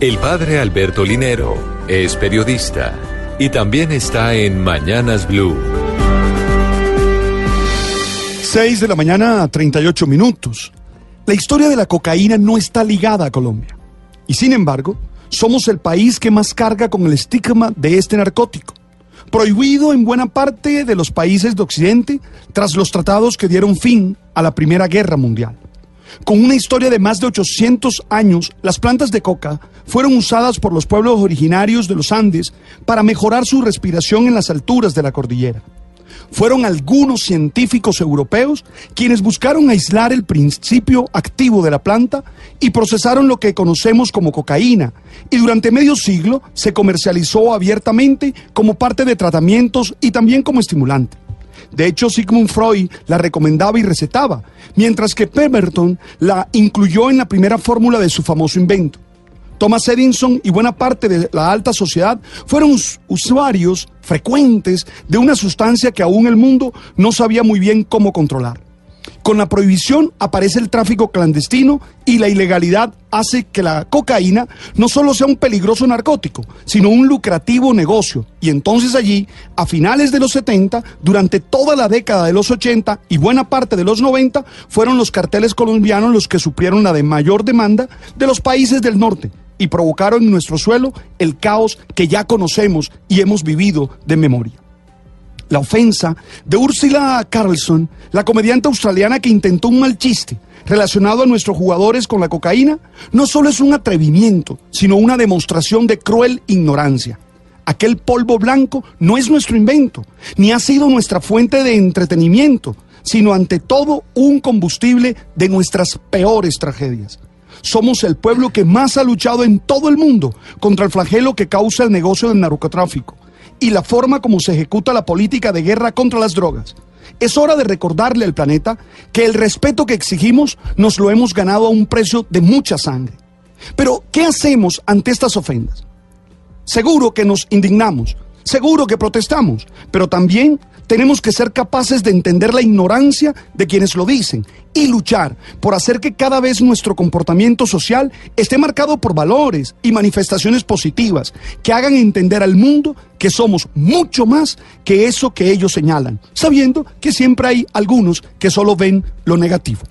El padre Alberto Linero es periodista y también está en Mañanas Blue. 6 de la mañana a 38 minutos. La historia de la cocaína no está ligada a Colombia. Y sin embargo, somos el país que más carga con el estigma de este narcótico. Prohibido en buena parte de los países de Occidente tras los tratados que dieron fin a la Primera Guerra Mundial. Con una historia de más de 800 años, las plantas de coca fueron usadas por los pueblos originarios de los Andes para mejorar su respiración en las alturas de la cordillera. Fueron algunos científicos europeos quienes buscaron aislar el principio activo de la planta y procesaron lo que conocemos como cocaína, y durante medio siglo se comercializó abiertamente como parte de tratamientos y también como estimulante. De hecho, Sigmund Freud la recomendaba y recetaba, mientras que Pemberton la incluyó en la primera fórmula de su famoso invento. Thomas Edison y buena parte de la alta sociedad fueron usuarios frecuentes de una sustancia que aún el mundo no sabía muy bien cómo controlar. Con la prohibición aparece el tráfico clandestino y la ilegalidad hace que la cocaína no solo sea un peligroso narcótico, sino un lucrativo negocio. Y entonces allí, a finales de los 70, durante toda la década de los 80 y buena parte de los 90, fueron los carteles colombianos los que suplieron la de mayor demanda de los países del norte y provocaron en nuestro suelo el caos que ya conocemos y hemos vivido de memoria la ofensa de Ursula Carlson, la comediante australiana que intentó un mal chiste relacionado a nuestros jugadores con la cocaína, no solo es un atrevimiento, sino una demostración de cruel ignorancia. Aquel polvo blanco no es nuestro invento, ni ha sido nuestra fuente de entretenimiento, sino ante todo un combustible de nuestras peores tragedias. Somos el pueblo que más ha luchado en todo el mundo contra el flagelo que causa el negocio del narcotráfico y la forma como se ejecuta la política de guerra contra las drogas. Es hora de recordarle al planeta que el respeto que exigimos nos lo hemos ganado a un precio de mucha sangre. Pero, ¿qué hacemos ante estas ofendas? Seguro que nos indignamos, seguro que protestamos, pero también tenemos que ser capaces de entender la ignorancia de quienes lo dicen y luchar por hacer que cada vez nuestro comportamiento social esté marcado por valores y manifestaciones positivas que hagan entender al mundo que somos mucho más que eso que ellos señalan, sabiendo que siempre hay algunos que solo ven lo negativo.